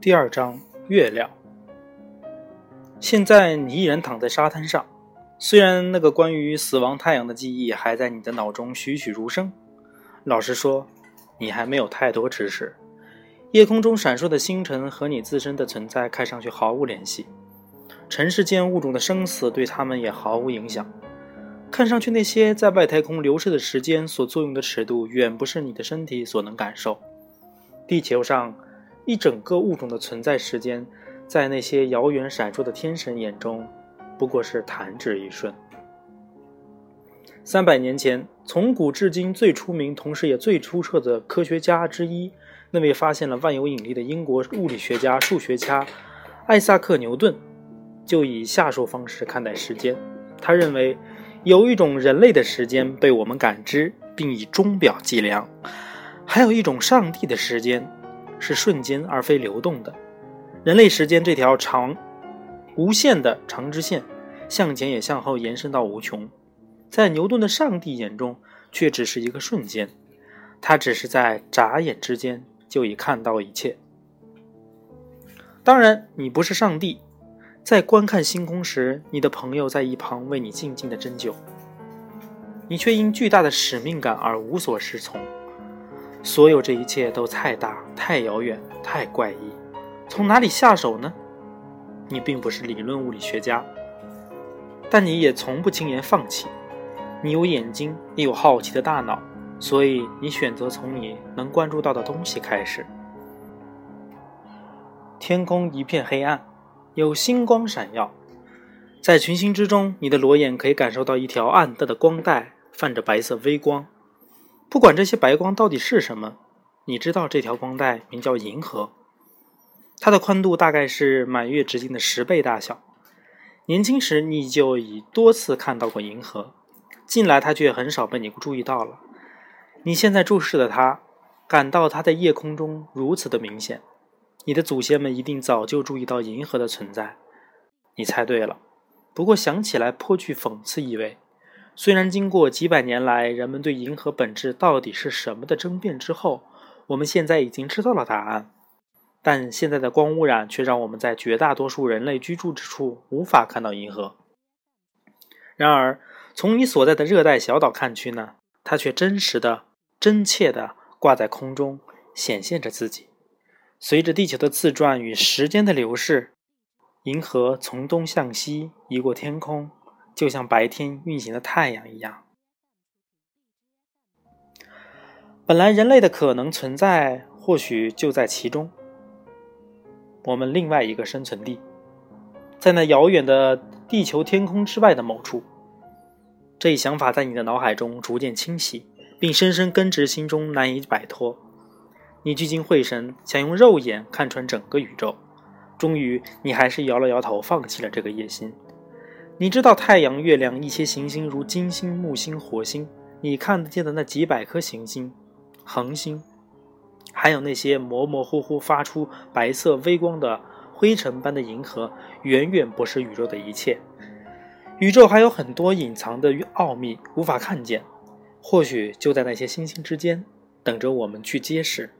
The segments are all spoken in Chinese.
第二章月亮。现在你依然躺在沙滩上，虽然那个关于死亡太阳的记忆还在你的脑中栩栩如生。老实说，你还没有太多知识。夜空中闪烁的星辰和你自身的存在看上去毫无联系，尘世间物种的生死对他们也毫无影响。看上去那些在外太空流逝的时间所作用的尺度，远不是你的身体所能感受。地球上一整个物种的存在时间，在那些遥远闪烁的天神眼中，不过是弹指一瞬。三百年前，从古至今最出名，同时也最出色的科学家之一，那位发现了万有引力的英国物理学家、数学家艾萨克·牛顿，就以下述方式看待时间。他认为，有一种人类的时间被我们感知，并以钟表计量。还有一种上帝的时间，是瞬间而非流动的。人类时间这条长、无限的长直线，向前也向后延伸到无穷。在牛顿的上帝眼中，却只是一个瞬间。他只是在眨眼之间就已看到一切。当然，你不是上帝。在观看星空时，你的朋友在一旁为你静静的针灸，你却因巨大的使命感而无所适从。所有这一切都太大、太遥远、太怪异，从哪里下手呢？你并不是理论物理学家，但你也从不轻言放弃。你有眼睛，也有好奇的大脑，所以你选择从你能关注到的东西开始。天空一片黑暗，有星光闪耀，在群星之中，你的裸眼可以感受到一条暗淡的光带，泛着白色微光。不管这些白光到底是什么，你知道这条光带名叫银河，它的宽度大概是满月直径的十倍大小。年轻时你就已多次看到过银河，近来它却很少被你注意到了。你现在注视的它，感到它在夜空中如此的明显。你的祖先们一定早就注意到银河的存在。你猜对了，不过想起来颇具讽刺意味。虽然经过几百年来人们对银河本质到底是什么的争辩之后，我们现在已经知道了答案，但现在的光污染却让我们在绝大多数人类居住之处无法看到银河。然而，从你所在的热带小岛看去呢，它却真实的、真切的挂在空中，显现着自己。随着地球的自转与时间的流逝，银河从东向西移过天空。就像白天运行的太阳一样，本来人类的可能存在或许就在其中。我们另外一个生存地，在那遥远的地球天空之外的某处。这一想法在你的脑海中逐渐清晰，并深深根植心中，难以摆脱。你聚精会神，想用肉眼看穿整个宇宙。终于，你还是摇了摇头，放弃了这个野心。你知道太阳、月亮、一些行星如金星、木星、火星，你看得见的那几百颗行星、恒星，还有那些模模糊糊发出白色微光的灰尘般的银河，远远不是宇宙的一切。宇宙还有很多隐藏的奥秘无法看见，或许就在那些星星之间，等着我们去揭示。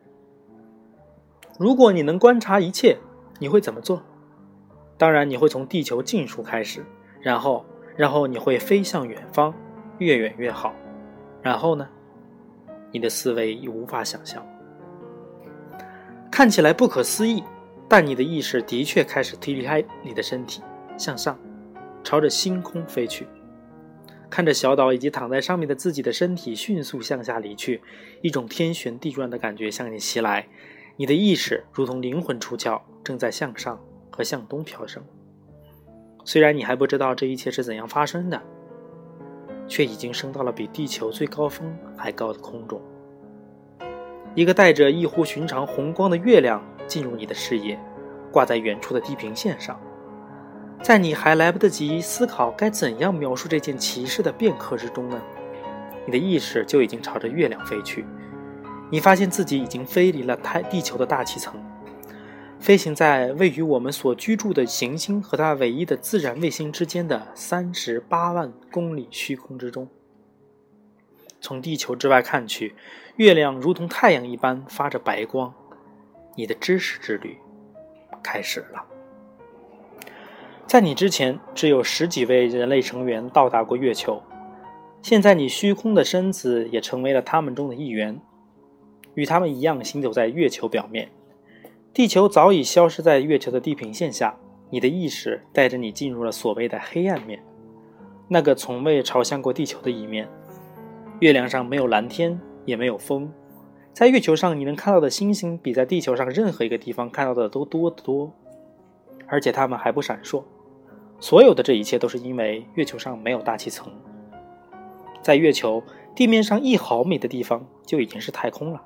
如果你能观察一切，你会怎么做？当然，你会从地球近处开始。然后，然后你会飞向远方，越远越好。然后呢？你的思维已无法想象，看起来不可思议，但你的意识的确开始推开你的身体，向上，朝着星空飞去。看着小岛以及躺在上面的自己的身体迅速向下离去，一种天旋地转的感觉向你袭来。你的意识如同灵魂出窍，正在向上和向东飘升。虽然你还不知道这一切是怎样发生的，却已经升到了比地球最高峰还高的空中。一个带着异乎寻常红光的月亮进入你的视野，挂在远处的地平线上。在你还来不及思考该怎样描述这件奇事的片刻之中呢，你的意识就已经朝着月亮飞去。你发现自己已经飞离了太地球的大气层。飞行在位于我们所居住的行星和它唯一的自然卫星之间的三十八万公里虚空之中。从地球之外看去，月亮如同太阳一般发着白光。你的知识之旅开始了。在你之前，只有十几位人类成员到达过月球，现在你虚空的身子也成为了他们中的一员，与他们一样行走在月球表面。地球早已消失在月球的地平线下，你的意识带着你进入了所谓的黑暗面，那个从未朝向过地球的一面。月亮上没有蓝天，也没有风。在月球上，你能看到的星星比在地球上任何一个地方看到的都多得多，而且它们还不闪烁。所有的这一切都是因为月球上没有大气层。在月球地面上一毫米的地方就已经是太空了。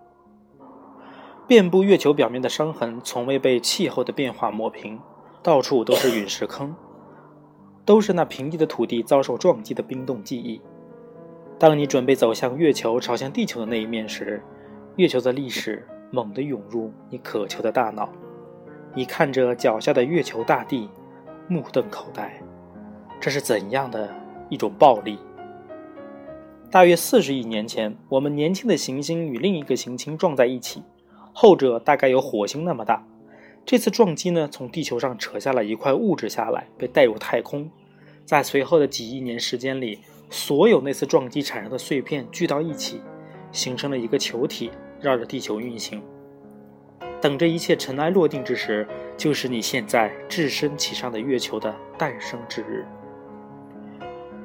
遍布月球表面的伤痕从未被气候的变化抹平，到处都是陨石坑，都是那平地的土地遭受撞击的冰冻记忆。当你准备走向月球，朝向地球的那一面时，月球的历史猛地涌入你渴求的大脑。你看着脚下的月球大地，目瞪口呆。这是怎样的一种暴力？大约四十亿年前，我们年轻的行星与另一个行星撞在一起，后者大概有火星那么大。这次撞击呢，从地球上扯下了一块物质下来，被带入太空。在随后的几亿年时间里。所有那次撞击产生的碎片聚到一起，形成了一个球体，绕着地球运行。等这一切尘埃落定之时，就是你现在置身其上的月球的诞生之日。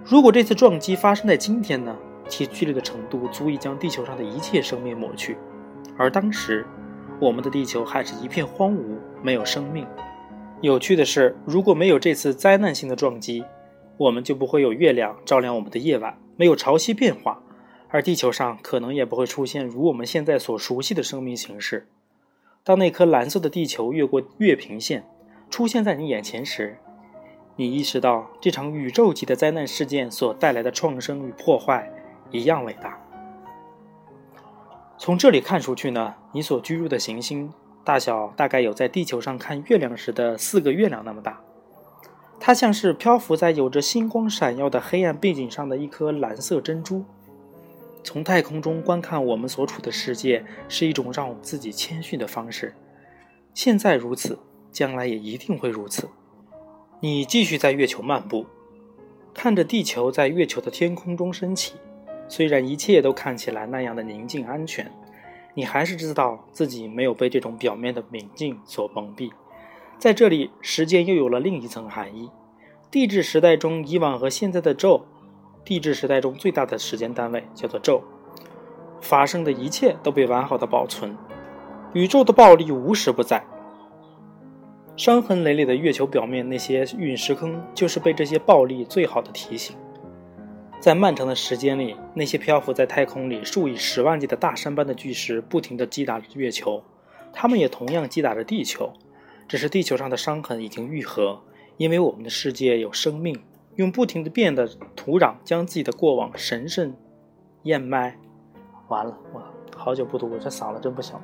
如果这次撞击发生在今天呢？其剧烈的程度足以将地球上的一切生命抹去，而当时，我们的地球还是一片荒芜，没有生命。有趣的是，如果没有这次灾难性的撞击，我们就不会有月亮照亮我们的夜晚，没有潮汐变化，而地球上可能也不会出现如我们现在所熟悉的生命形式。当那颗蓝色的地球越过月平线，出现在你眼前时，你意识到这场宇宙级的灾难事件所带来的创生与破坏一样伟大。从这里看出去呢，你所居住的行星大小大概有在地球上看月亮时的四个月亮那么大。它像是漂浮在有着星光闪耀的黑暗背景上的一颗蓝色珍珠。从太空中观看我们所处的世界，是一种让我们自己谦逊的方式。现在如此，将来也一定会如此。你继续在月球漫步，看着地球在月球的天空中升起。虽然一切都看起来那样的宁静安全，你还是知道自己没有被这种表面的宁静所蒙蔽。在这里，时间又有了另一层含义。地质时代中，以往和现在的宙，地质时代中最大的时间单位叫做宙，发生的一切都被完好的保存。宇宙的暴力无时不在，伤痕累累的月球表面那些陨石坑，就是被这些暴力最好的提醒。在漫长的时间里，那些漂浮在太空里数以十万计的大山般的巨石，不停地击打着月球，它们也同样击打着地球。只是地球上的伤痕已经愈合，因为我们的世界有生命，用不停的变的土壤将自己的过往神圣燕麦。完了，我好久不读，这嗓子真不行了。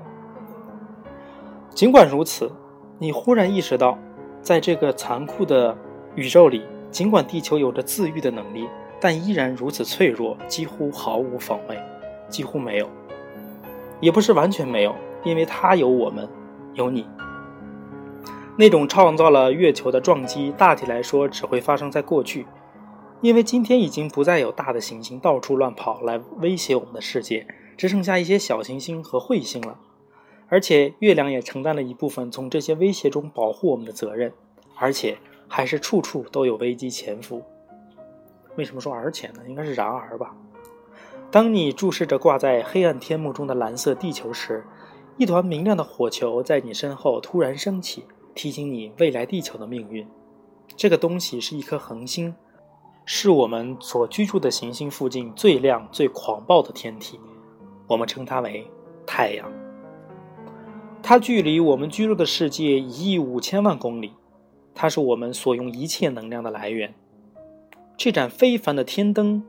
尽管如此，你忽然意识到，在这个残酷的宇宙里，尽管地球有着自愈的能力，但依然如此脆弱，几乎毫无防卫，几乎没有，也不是完全没有，因为它有我们，有你。那种创造了月球的撞击，大体来说只会发生在过去，因为今天已经不再有大的行星到处乱跑来威胁我们的世界，只剩下一些小行星和彗星了。而且月亮也承担了一部分从这些威胁中保护我们的责任，而且还是处处都有危机潜伏。为什么说而且呢？应该是然而吧。当你注视着挂在黑暗天幕中的蓝色地球时，一团明亮的火球在你身后突然升起。提醒你未来地球的命运，这个东西是一颗恒星，是我们所居住的行星附近最亮、最狂暴的天体，我们称它为太阳。它距离我们居住的世界一亿五千万公里，它是我们所用一切能量的来源。这盏非凡的天灯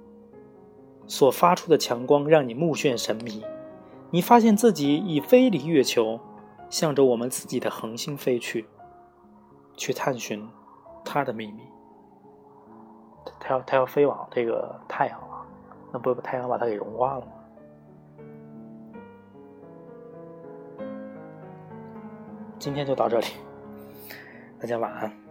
所发出的强光让你目眩神迷，你发现自己已飞离月球，向着我们自己的恒星飞去。去探寻它的秘密。它要它要飞往这个太阳了，那不把太阳把它给融化了吗？今天就到这里。大家晚安。